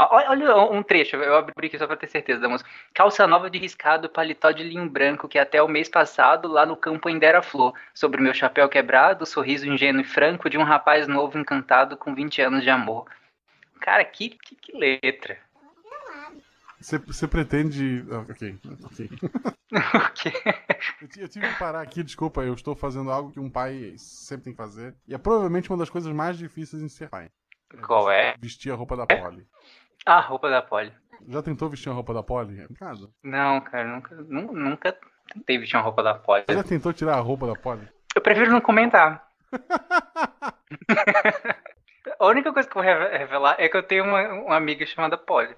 Olha um trecho, eu abri aqui só pra ter certeza da música. Calça nova de riscado, paletó de linho branco, que até o mês passado lá no campo ainda era flor. Sobre meu chapéu quebrado, sorriso ingênuo e franco de um rapaz novo encantado com 20 anos de amor. Cara, que, que, que letra. Você, pretende. Ah, ok, ok. Ok. Eu, eu tive que parar aqui, desculpa, eu estou fazendo algo que um pai sempre tem que fazer. E é provavelmente uma das coisas mais difíceis em ser pai. Qual é? Vestir a roupa da Polly. Ah, roupa da Polly. Já tentou vestir a roupa da Polly? É complicado. Não, cara, nunca, nu- nunca tentei vestir uma roupa da Polly. Você já tentou tirar a roupa da Polly? Eu prefiro não comentar. A única coisa que eu vou reve- revelar é que eu tenho uma, uma amiga chamada Polly.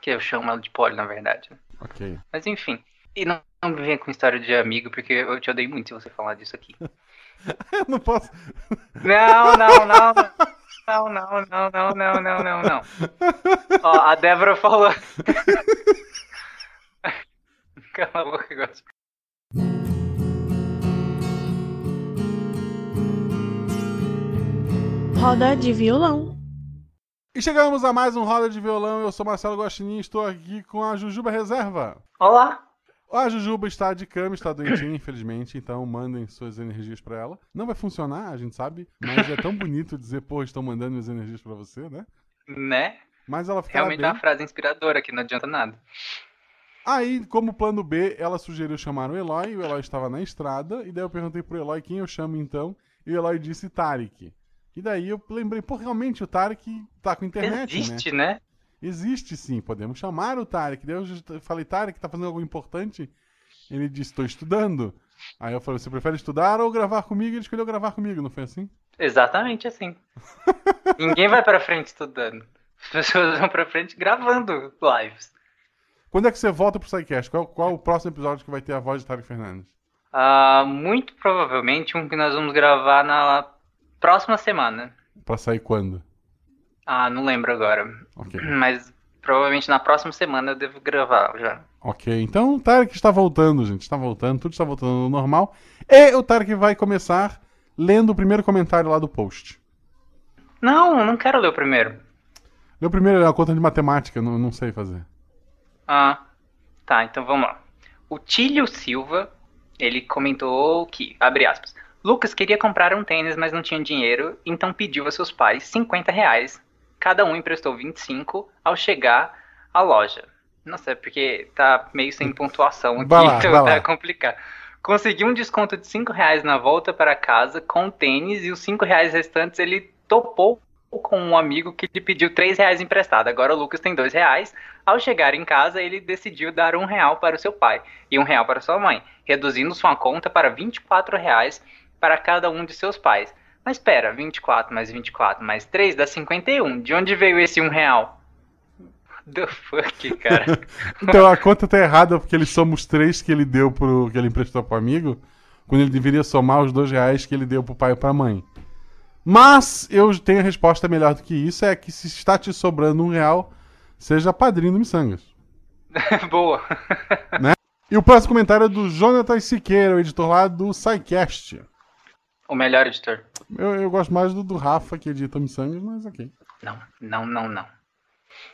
Que eu chamo ela de Polly, na verdade. Ok. Mas enfim. E não, não me venha com história de amigo, porque eu te odeio muito se você falar disso aqui. Eu não posso. Não, não, não. Não, não, não, não, não, não, não, não. Ó, a Débora falou. Cala a boca, gosto. Roda de violão. E chegamos a mais um Roda de Violão. Eu sou Marcelo Guaxinim e estou aqui com a Jujuba Reserva. Olá. A Jujuba está de cama, está doentinha, infelizmente, então mandem suas energias pra ela. Não vai funcionar, a gente sabe, mas é tão bonito dizer, pô, estão mandando minhas energias pra você, né? Né? Mas ela ficará Realmente é bem. uma frase inspiradora que não adianta nada. Aí, como plano B, ela sugeriu chamar o Eloy, o Eloy estava na estrada, e daí eu perguntei pro Eloy quem eu chamo então, e o Eloy disse Tarek. E daí eu lembrei, pô, realmente o Tarek tá com internet, né? Existe, né? Existe sim, podemos chamar o Tarek. Daí eu falei, Tarek, tá fazendo algo importante? Ele disse, estou estudando. Aí eu falei, você prefere estudar ou gravar comigo? Ele escolheu gravar comigo, não foi assim? Exatamente assim. Ninguém vai pra frente estudando. As pessoas vão pra frente gravando lives. Quando é que você volta pro SciCast? Qual, qual o próximo episódio que vai ter a voz de Tarek Fernandes? Ah, muito provavelmente um que nós vamos gravar na próxima semana. Pra sair quando? Ah, não lembro agora. Ok. Mas provavelmente na próxima semana eu devo gravar já. Ok, então o Tarek está voltando, gente. Está voltando, tudo está voltando ao normal. E o Tarek vai começar lendo o primeiro comentário lá do post. Não, eu não quero ler o primeiro. Meu primeiro é a conta de matemática, não, não sei fazer. Ah, tá, então vamos lá. O Tílio Silva, ele comentou que, abre aspas, Lucas queria comprar um tênis, mas não tinha dinheiro, então pediu a seus pais 50 reais. Cada um emprestou 25 ao chegar à loja. Nossa, é porque tá meio sem pontuação aqui, Vai lá, então vai tá lá. complicado. Conseguiu um desconto de 5 reais na volta para casa com o tênis e os 5 reais restantes ele topou com um amigo que lhe pediu 3 reais emprestado. Agora o Lucas tem 2 reais. Ao chegar em casa, ele decidiu dar um real para o seu pai e um real para sua mãe, reduzindo sua conta para 24 reais para cada um de seus pais. Mas espera, 24 mais 24 mais 3 dá 51. De onde veio esse um real? The fuck, cara. Então a conta tá errada porque eles somos três que ele deu pro. que ele emprestou pro amigo, quando ele deveria somar os dois reais que ele deu pro pai e pra mãe. Mas eu tenho a resposta melhor do que isso: é que se está te sobrando um real, seja padrinho do Missangas. Boa. E o próximo comentário é do Jonathan Siqueira, o editor lá do SciCast. O melhor editor. Eu, eu gosto mais do, do Rafa, que edita Missangas, mas ok. Não, não, não, não.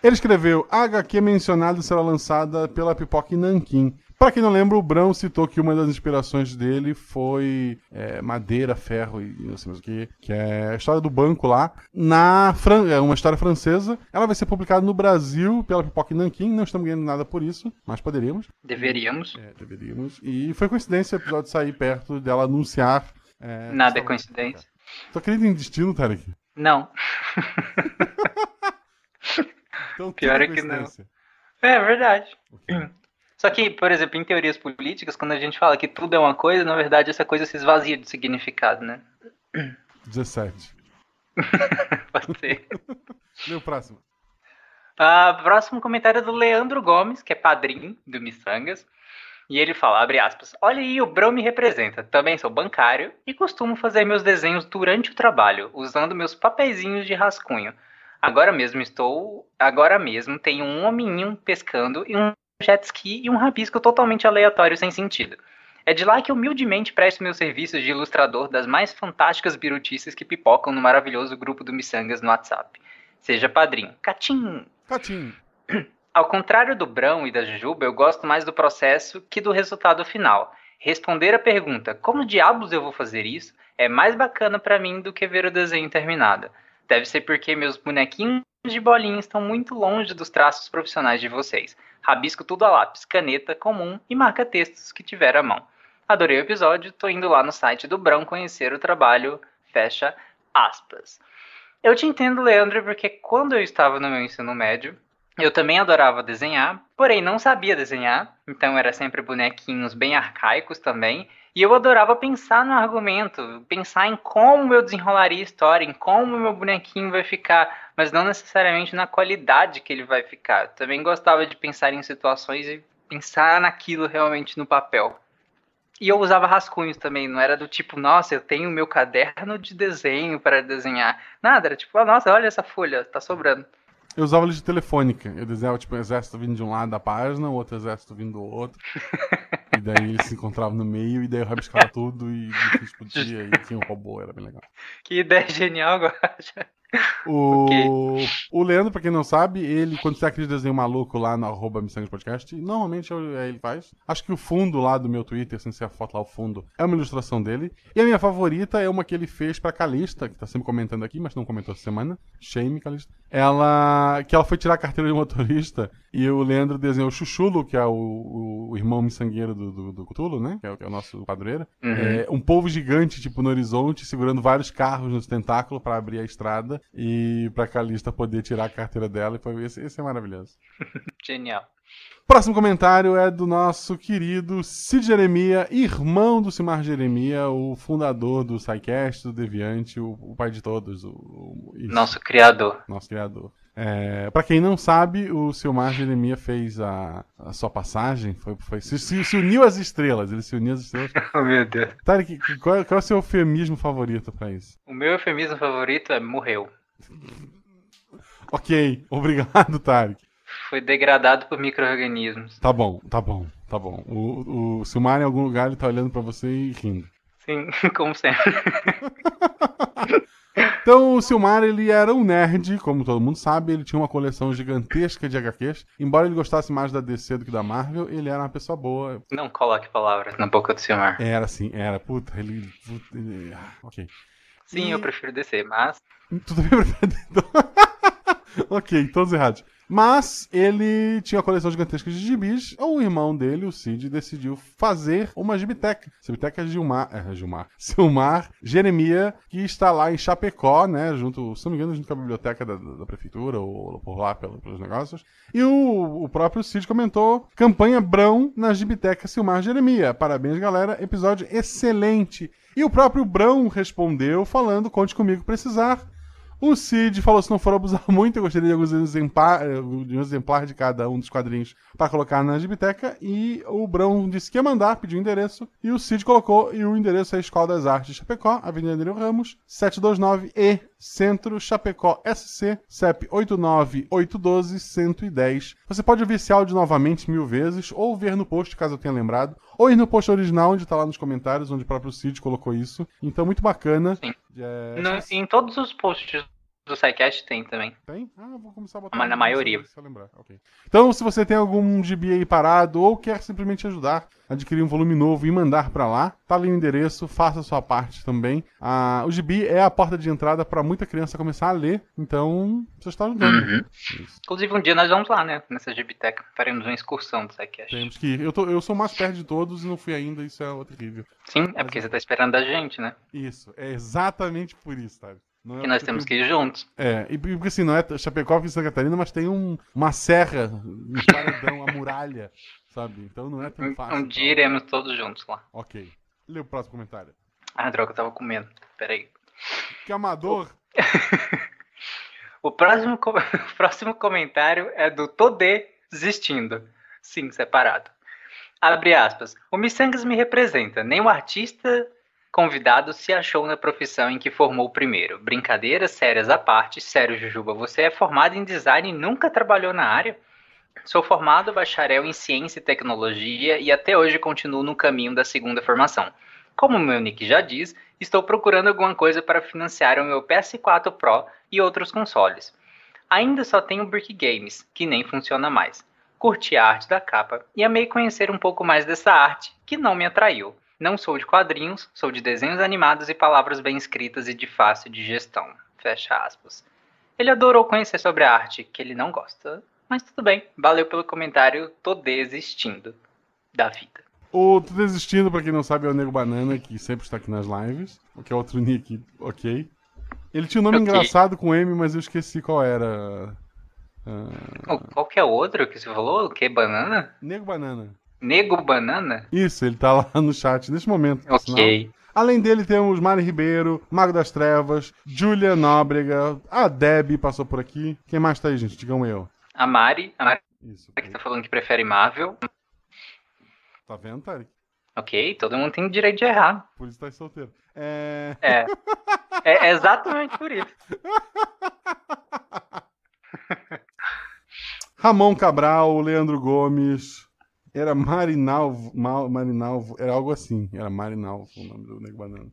Ele escreveu: A HQ mencionada será lançada pela Pipoca em Nanquim. Pra quem não lembra, o Brão citou que uma das inspirações dele foi é, madeira, ferro e não sei mais o que, que é a história do banco lá, na Fran é uma história francesa. Ela vai ser publicada no Brasil pela Pipoca em Nanquim. Não estamos ganhando nada por isso, mas poderíamos. Deveríamos. É, deveríamos. E foi coincidência o episódio sair perto dela anunciar. É, Nada é coincidência. Tu acredita em destino, Tarek? Não. Então, tudo Pior é que não. É verdade. Ok. Só que, por exemplo, em teorias políticas, quando a gente fala que tudo é uma coisa, na verdade essa coisa se esvazia de significado, né? 17. Pode ser. Lê o próximo. Ah, próximo comentário é do Leandro Gomes, que é padrinho do Missangas. E ele fala, abre aspas, olha aí, o Brão me representa. Também sou bancário e costumo fazer meus desenhos durante o trabalho, usando meus papeizinhos de rascunho. Agora mesmo estou. Agora mesmo tenho um hominho pescando e um jet ski e um rabisco totalmente aleatório sem sentido. É de lá que humildemente presto meus serviços de ilustrador das mais fantásticas birutices que pipocam no maravilhoso grupo do Missangas no WhatsApp. Seja padrinho. Catim! Catinho. Ao contrário do Brão e da Jujuba, eu gosto mais do processo que do resultado final. Responder a pergunta como diabos eu vou fazer isso é mais bacana para mim do que ver o desenho terminado. Deve ser porque meus bonequinhos de bolinha estão muito longe dos traços profissionais de vocês. Rabisco tudo a lápis, caneta comum e marca textos que tiver à mão. Adorei o episódio, tô indo lá no site do Brão conhecer o trabalho. Fecha aspas. Eu te entendo, Leandro, porque quando eu estava no meu ensino médio, eu também adorava desenhar, porém não sabia desenhar, então era sempre bonequinhos bem arcaicos também. E eu adorava pensar no argumento, pensar em como eu desenrolaria a história, em como meu bonequinho vai ficar, mas não necessariamente na qualidade que ele vai ficar. Eu também gostava de pensar em situações e pensar naquilo realmente no papel. E eu usava rascunhos também, não era do tipo, nossa, eu tenho meu caderno de desenho para desenhar. Nada, era tipo, ah, nossa, olha essa folha, tá sobrando. Eu usava ele de telefônica. Eu desenhava, tipo, um exército vindo de um lado da página, o outro exército vindo do outro. e daí eles se encontravam no meio, e daí eu rabiscava tudo e explodia, e tinha um robô, era bem legal. Que ideia genial, Guacha. O, okay. o Leandro, pra quem não sabe, ele, quando você aquele desenho maluco lá no arroba Podcast, normalmente é ele faz. Acho que o fundo lá do meu Twitter, sem ser a foto lá, o fundo, é uma ilustração dele. E a minha favorita é uma que ele fez pra Calista, que tá sempre comentando aqui, mas não comentou essa semana. Shame, Calista. Ela. Que ela foi tirar a carteira de motorista e o Leandro desenhou o Chuchulo, que é o, o irmão miçangueiro do, do, do Cthulhu, né? Que é, que é, o nosso padroeiro. Uhum. É, um povo gigante, tipo, no horizonte, segurando vários carros nos tentáculos para abrir a estrada e pra Calista poder tirar a carteira dela. E foi, esse, esse é maravilhoso. Genial. Próximo comentário é do nosso querido Cid Jeremia, irmão do Simar Jeremia, o fundador do SciCast, do Deviante, o, o pai de todos. O, o, nosso criador. Nosso criador. É, para quem não sabe, o Silmar Jeremia fez a, a sua passagem, foi, foi se, se, uniu às estrelas, ele se uniu às estrelas. oh, meu Deus. Tarek, qual, qual é o seu eufemismo favorito para isso? O meu eufemismo favorito é morreu. ok, obrigado, Tarek. Foi degradado por micro-organismos. Tá bom, tá bom, tá bom. O, o Silmar em algum lugar ele tá olhando para você e rindo. Sim, como sempre. Então, o Silmar, ele era um nerd, como todo mundo sabe, ele tinha uma coleção gigantesca de HQs. Embora ele gostasse mais da DC do que da Marvel, ele era uma pessoa boa. Não coloque palavras na boca do Silmar. Era sim, era. Puta, ele... Puta, ele... Ah, ok. Sim, e... eu prefiro DC, mas... Tudo bem, prefiro... ok, todos errados. Mas ele tinha uma coleção gigantesca de gibis. O irmão dele, o Cid, decidiu fazer uma gibiteca. Gibiteca é Gilmar, é Gilmar, Silmar Jeremia, que está lá em Chapecó, né? Junto, se não me engano, junto com a biblioteca da, da prefeitura, ou por lá pelos negócios. E o, o próprio Cid comentou: campanha Brão na gibiteca Silmar Jeremia. Parabéns, galera. Episódio excelente. E o próprio Brão respondeu falando: conte comigo precisar. O Cid falou: se não for abusar muito, eu gostaria de alguns exemplar, de um exemplar de cada um dos quadrinhos para colocar na gibiteca. E o Brão disse que ia mandar, pediu o endereço. E o Cid colocou, e o endereço é a Escola das Artes Chapecó, Avenida Nereu Ramos, 729E, Centro Chapecó SC, CEP 89812-110. Você pode ouvir esse áudio novamente mil vezes, ou ver no post, caso eu tenha lembrado, ou ir no post original, onde está lá nos comentários, onde o próprio Cid colocou isso. Então, muito bacana. Sim. É... No, em todos os posts do SciCast tem também. Tem? Ah, vou começar a botar. Mas na maioria. Se lembrar. Okay. Então, se você tem algum gibi aí parado ou quer simplesmente ajudar a adquirir um volume novo e mandar para lá, tá ali o endereço, faça a sua parte também. Ah, o gibi é a porta de entrada para muita criança começar a ler, então você está ajudando. Uhum. Inclusive, um dia nós vamos lá, né? Nessa gibiteca. Faremos uma excursão do SciCast. Temos que ir. Eu, tô, eu sou mais perto de todos e não fui ainda, isso é terrível. Sim, é Mas, porque você tá esperando a gente, né? Isso, é exatamente por isso, sabe? Não é que nós temos que ir juntos. É, e porque assim, não é Chapecó e Santa Catarina, mas tem um, uma serra, um paredão, uma muralha, sabe? Então não é tão fácil. Um dia iremos todos juntos lá. Ok. Lê o próximo comentário. Ah, droga, eu tava com medo. Peraí. Que amador. o, próximo, o próximo comentário é do Todê desistindo. Sim, separado. Abre aspas. O Missangas me representa. Nem o artista convidado se achou na profissão em que formou primeiro. Brincadeiras sérias à parte, sério, Jujuba, você é formado em design e nunca trabalhou na área? Sou formado bacharel em ciência e tecnologia e até hoje continuo no caminho da segunda formação. Como meu nick já diz, estou procurando alguma coisa para financiar o meu PS4 Pro e outros consoles. Ainda só tenho Brick Games, que nem funciona mais. Curti a arte da capa e amei conhecer um pouco mais dessa arte, que não me atraiu. Não sou de quadrinhos, sou de desenhos animados e palavras bem escritas e de fácil digestão. Fecha aspas. Ele adorou conhecer sobre a arte, que ele não gosta. Mas tudo bem, valeu pelo comentário, tô desistindo da vida. O Tô Desistindo, pra quem não sabe, é o Nego Banana, que sempre está aqui nas lives. O que é outro nick, ok. Ele tinha um nome Ok. engraçado com M, mas eu esqueci qual era. Oh, Qual que é o outro que você falou? O que? Banana? Nego Banana. Nego Banana? Isso, ele tá lá no chat neste momento. Ok. Além dele, temos Mari Ribeiro, Mago das Trevas, Julia Nóbrega, a Deb passou por aqui. Quem mais tá aí, gente? Digam eu. A Mari, a Mari Isso. que tá falando que prefere Marvel. Tá vendo, Tarek? Ok, todo mundo tem direito de errar. Por isso tá solteiro. É. É. É exatamente por isso. Ramon Cabral, Leandro Gomes. Era Marinalvo. Mal, Marinalvo. Era algo assim. Era Marinalvo o nome do Nego Banana.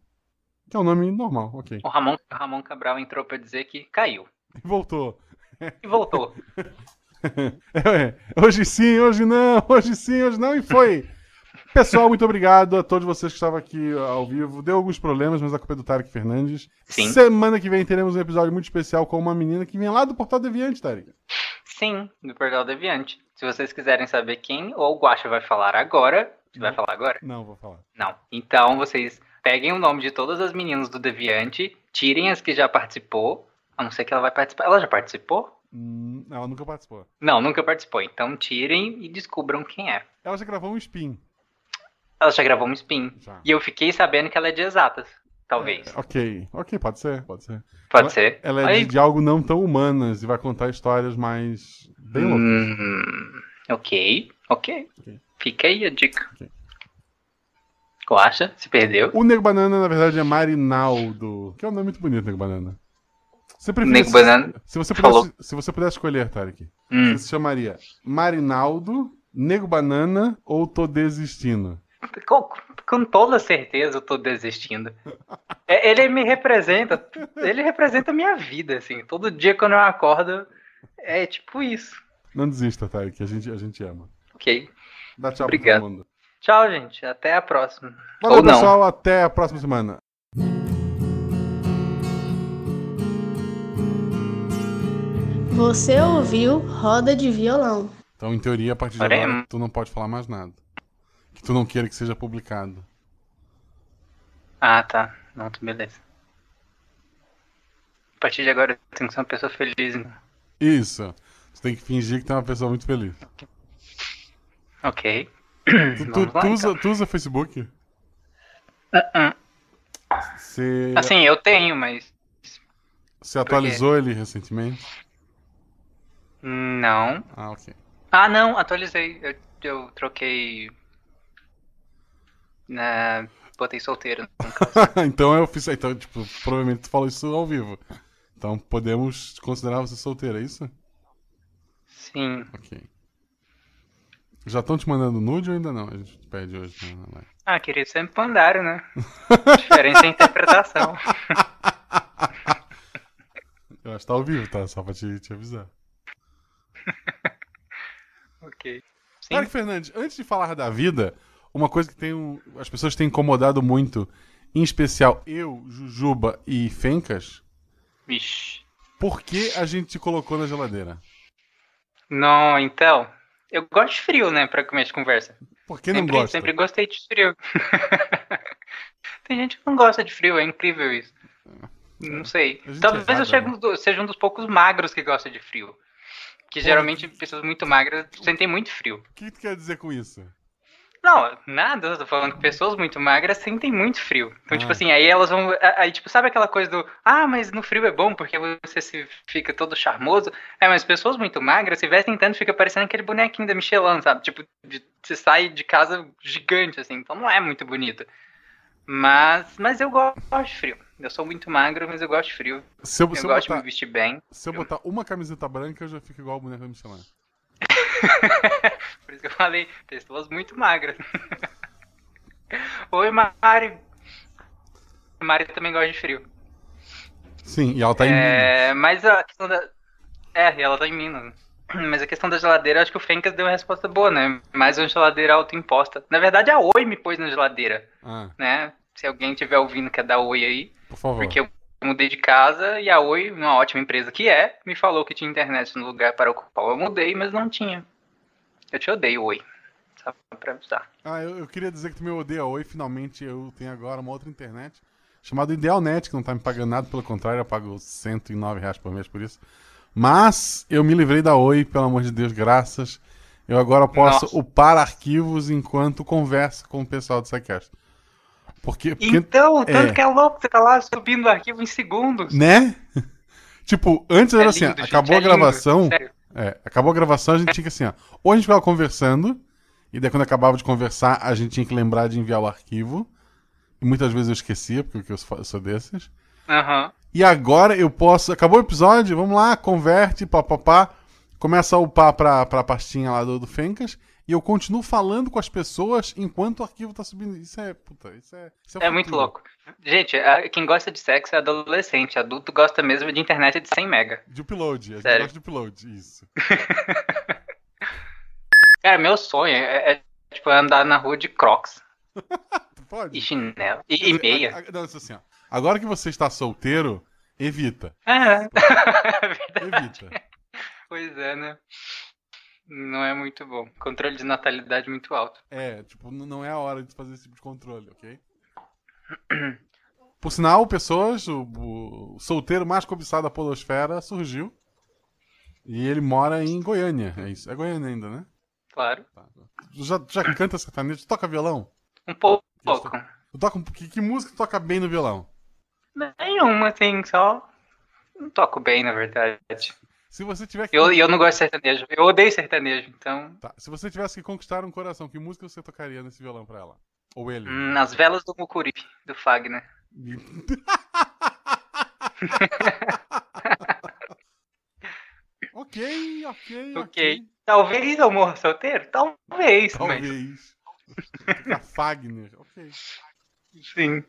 Que é um nome normal, ok. O Ramon, Ramon Cabral entrou pra dizer que caiu. E voltou. E voltou. É, hoje sim, hoje não, hoje sim, hoje não, e foi. Pessoal, muito obrigado a todos vocês que estavam aqui ao vivo. Deu alguns problemas, mas a culpa é do Tarek Fernandes. Sim. Semana que vem teremos um episódio muito especial com uma menina que vem lá do Portal Deviante, Tarek. Sim, do Portal Deviante. Se vocês quiserem saber quem ou o Guacha vai falar agora. Você vai falar agora? Não, vou falar. Não. Então vocês peguem o nome de todas as meninas do Deviante, tirem as que já participou. A não ser que ela vai participar. Ela já participou? Hum, ela nunca participou. Não, nunca participou. Então tirem e descubram quem é. Ela já gravou um spin. Ela já gravou um spin. Já. E eu fiquei sabendo que ela é de exatas. Talvez. Ok, ok, pode ser, pode ser. Pode ela, ser. Ela é Aí- de, de algo não tão humanas e vai contar histórias mais. bem loucas. Hum, ok, ok. Fica aí a dica. Ok. Guacha, se perdeu. O Nego Banana, na verdade, é Marinaldo. Que é um nome muito bonito, Nego Banana. Você preferia- Nego Banana Se você falou. pudesse, se você pudesse escolher, Tarek, Hum, você se chamaria Marinaldo, Nego Banana ou Tô Desistindo? Com, com toda certeza eu tô desistindo. É, Ele me representa, ele representa a minha vida, assim. Todo dia quando eu acordo, é tipo isso. Não desista, Tarek, a gente, a gente ama. Ok. Dá tchau Obrigado. pra todo mundo. Tchau, gente. Até a próxima. Valeu, Ou não. pessoal. Até a próxima semana. Você ouviu Roda de Violão. Então, em teoria, a partir de agora, tu não pode falar mais nada. Que tu não queira que seja publicado. Ah, tá. Não, tá beleza. A partir de agora eu tenho que ser uma pessoa feliz. Né? Isso. Tu tem que fingir que tu é uma pessoa muito feliz. Ok. Tu, tu- lá, tu usa, então. tu usa Facebook? Uh-uh. Você, Assim, eu tenho, mas você atualizou ele recentemente? não. Ah, ok. Ah, não, atualizei. Eu, eu troquei. Na... Botei solteiro. então eu fiz. Então, tipo, provavelmente tu falou isso ao vivo. Então podemos considerar você solteira, é isso? Sim. Ok. Já estão te mandando nude ou ainda não? A gente pede hoje na live. Ah, querido, sempre mandaram, né? Diferença é interpretação. Eu acho que tá ao vivo, tá? Só pra te, te avisar. ok. Sim. Fernandes, antes de falar da vida, uma coisa que tem um- as pessoas têm incomodado muito, em especial eu, Jujuba e Fencas, Vixe. por que a gente te colocou na geladeira? Não, então. Eu gosto de frio, né? Pra comer de conversa. Por que não sempre, gosta? sempre gostei de frio. Tem gente que não gosta de frio, é incrível isso. Não sei. Gente Talvez é eu errado, chegue né? um do- seja um dos poucos magros que gosta de frio. Que geralmente pessoas muito magras sentem muito frio. O que tu quer dizer com isso? Não, nada, eu tô falando que pessoas muito magras sentem muito frio. Então, Ah. tipo assim, aí elas vão. Aí, tipo, sabe aquela coisa do. Ah, mas no frio é bom porque você se fica todo charmoso. É, mas pessoas muito magras se vestem tanto fica parecendo aquele bonequinho da Michelin, sabe? Tipo, de, você sai de casa gigante, assim. Então não é muito bonito. Mas, mas eu gosto de frio. Eu sou muito magro, mas eu gosto de frio. Se eu, Eu se eu gosto de botar, me vestir bem. se eu botar uma camiseta branca, eu já fico igual o boneco da Michelin. Por isso que eu falei, pessoas muito magras. Oi, Mari. Mari também gosta de frio. Sim, e ela tá em. É, mas a questão da. É, e ela tá em Minas. Mas a questão da geladeira, acho que o Fencas deu uma resposta boa, né? Mais uma geladeira autoimposta. Na verdade, a Oi me pôs na geladeira, Ah, né? Se alguém tiver ouvindo que é da Oi aí. por favor. Porque eu mudei de casa e a Oi, uma ótima empresa que é, me falou que tinha internet no lugar para o qual eu mudei, mas não tinha. Eu te odeio, Oi. Só pra avisar. Ah, eu, eu queria dizer que tu me odeia Oi, finalmente eu tenho agora uma outra internet chamada Idealnet, que não tá me pagando nada, pelo contrário, eu pago 109 reais por mês por isso. Mas eu me livrei da Oi, pelo amor de Deus, graças. Eu agora posso Nossa. upar arquivos enquanto converso com o pessoal do SciCast. Porque, porque Então, tanto é. que é louco, você tá lá subindo o arquivo em segundos. né? tipo, antes era É assim, ó, lindo, gente, acabou é a lindo, gravação, sério. É, acabou a gravação, a gente tinha que assim, ó. Ou a gente ficava conversando, e daí quando acabava de conversar, a gente tinha que lembrar de enviar o arquivo. E muitas vezes eu esquecia, porque eu sou- desses. Aham. E agora eu posso. Acabou o episódio, vamos lá, converte, papapá. Começa a upar pra, pra pastinha lá do, do Fencas. E eu continuo falando com as pessoas enquanto o arquivo tá subindo. Isso é. Puta, isso é. Isso o É muito louco. Gente, quem gosta de sexo é adolescente. Adulto gosta mesmo de internet de 100 mega. De upload, a gente Sério. gosta de upload, isso. Cara, meu sonho é, é, tipo, andar na rua de crocs pode? e chinelo. E, e meia. a- a- Não, assim, ó. Agora que você está solteiro, evita. É, verdade. Evita. Pois é, né? Não é muito bom. Controle de natalidade muito alto. É, tipo, não é a hora de fazer esse tipo de controle, ok? Por sinal, pessoas, o, o solteiro mais cobiçado da Podosfera surgiu. E ele mora em Goiânia. É isso. É Goiânia ainda, né? Claro. Tu já, tu já canta sertanejo? Tu toca violão? Um pouco. Tu toca, um- que, que música tu toca bem no violão? Nenhuma, assim, só. Não toco bem, na verdade. Se você tiver que. Eu, eu não gosto de sertanejo. Eu odeio sertanejo, então. Tá, Se você tivesse que conquistar um coração, que música você tocaria nesse violão pra ela? Ou ele? Hum, Nas velas do Mucuripe, do Fagner. ok, ok, Ok. Talvez eu morra solteiro? Talvez, mas. Talvez. Tocar Fagner, ok. Sim.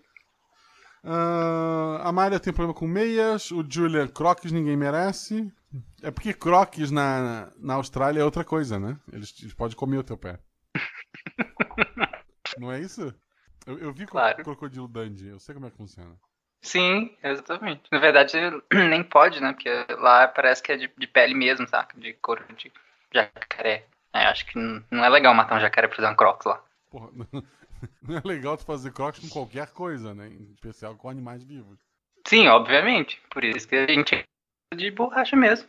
Ah, a Maria tem problema com meias, o Julian Crocs ninguém merece. É porque Crocs na, na Austrália é outra coisa, né? Eles, eles podem comer o teu pé. Não é isso? Eu, eu vi Claro. Crocodilo Dundee, eu sei como é que funciona. Sim, exatamente. Na verdade, nem pode, né? Porque lá parece que é de, de pele mesmo, saca? De couro de jacaré. É, acho que não, é legal matar um jacaré pra usar um crocs lá. Porra, não é legal tu fazer Crocs com qualquer coisa, né? Em especial com animais vivos. Sim, obviamente. Por isso que a gente de borracha mesmo.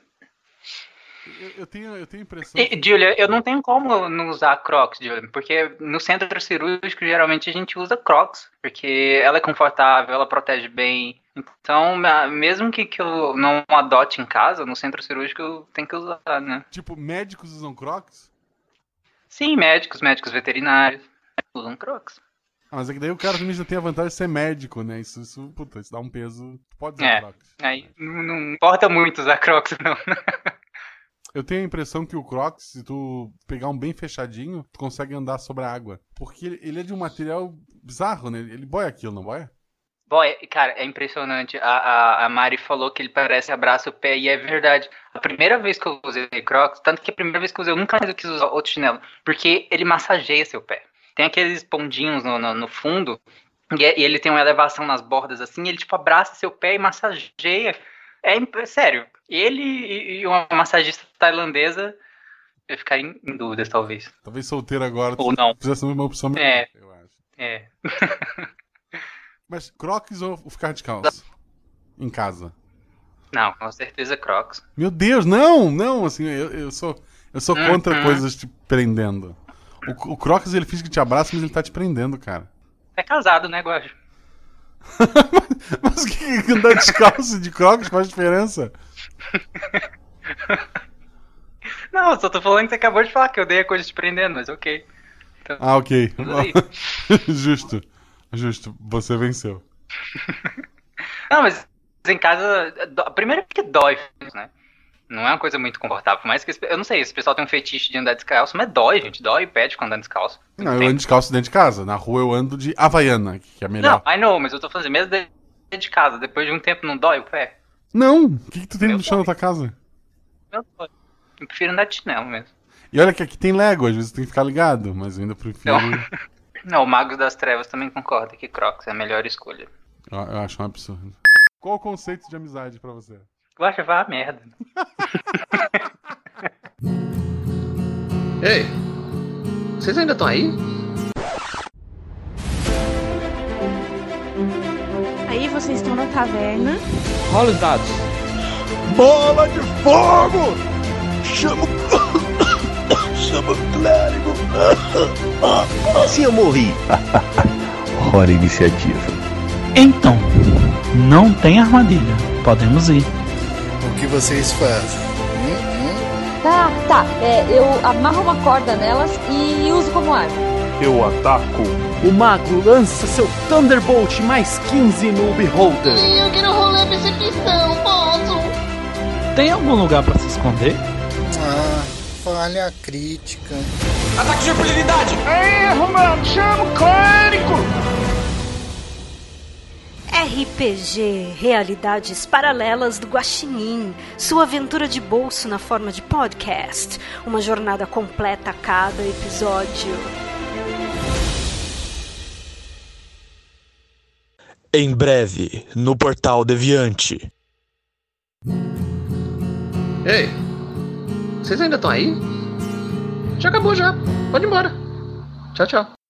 Eu, eu tenho, eu tenho a impressão. E, Julia, eu não tenho como não usar Crocs, Julia, porque no centro cirúrgico geralmente a gente usa Crocs, porque ela é confortável, ela protege bem. Então, mesmo que, que eu não adote em casa, no centro cirúrgico eu tenho que usar, né? Tipo, médicos usam Crocs? Sim, médicos, médicos veterinários usam Crocs. Ah, mas é que daí o cara também já tem a vantagem de ser médico, né? Isso, isso, puta, isso dá um peso. Tu pode usar É. Crocs. Aí não, não importa muito usar Crocs, não. Eu tenho a impressão que o Crocs, se tu pegar um bem fechadinho, tu consegue andar sobre a água. Porque ele, é de um material bizarro, né? Ele boia aquilo, não boia? Boy, cara, é impressionante. A, a, a Mari falou que ele parece abraça o pé, e é verdade. A primeira vez que eu usei Crocs, tanto que a primeira vez que eu usei, eu nunca mais eu quis usar outro chinelo, porque ele massageia seu pé. Tem aqueles pondinhos no, no, no fundo, e, é- e ele tem uma elevação nas bordas assim, ele tipo abraça seu pé e massageia. É, é sério. Ele e, uma massagista tailandesa, eu ficaria em, em dúvidas, talvez. Talvez solteiro agora Ou não. fizesse uma opção melhor, É. eu acho. É. Mas Crocs ou ficar descalço? Em casa? Não, com certeza Crocs. Meu Deus, não, não, assim, eu, eu sou, eu sou contra Uhum. coisas te prendendo. O, o Crocs, ele finge que te abraça, mas ele tá te prendendo, cara. É casado, né, Guajo? Mas o que que andar descalço de Crocs faz diferença? Não, só tô falando que você acabou de falar que eu dei a coisa te prendendo, mas ok. Ah, ok. Justo, justo, você venceu. Não, mas em casa. Primeiro que dói, né? Não é uma coisa muito confortável. Por mais que. Eu não sei, esse pessoal tem um fetiche de andar descalço, mas dói, gente. Dói e pede quando anda descalço. Não, eu ando descalço dentro de casa. Na rua eu ando de Havaiana, que é melhor. Não, I know, mas eu tô falando assim, mesmo dentro de casa, depois de um tempo não dói o pé? Não, o que, que tu tem Meu no chão da tua casa? Eu prefiro andar de chinelo mesmo. E olha que aqui tem Lego, às vezes tem que ficar ligado, mas eu ainda prefiro. Não, não o Magos das Trevas também concorda que Crocs é a melhor escolha. Eu, eu acho um absurdo. Qual o conceito de amizade pra você? Eu acho vá a merda. Ei, vocês ainda estão aí? Aí vocês estão na taverna. Rola os dados. Bola de fogo! Chama. Chama o clérigo! Como assim eu morri? Hora iniciativa. Então, não tem armadilha. Podemos ir. Que vocês fazem? Hum, hum? Tá, tá. É, eu amarro uma corda nelas e uso como arma. Eu ataco. O mago lança seu Thunderbolt mais 15 no Beholder. Eu quero rolar percepção, posso? Tem algum lugar pra se esconder? Ah, falha crítica. Ataque de impunidade! Erro, mano! Chama o clérigo! RPG Realidades Paralelas do Guaxinim, sua aventura de bolso na forma de podcast, uma jornada completa a cada episódio. Em breve, no Portal Deviante. Ei, vocês ainda estão aí? Já acabou já. Pode ir embora. Tchau, tchau.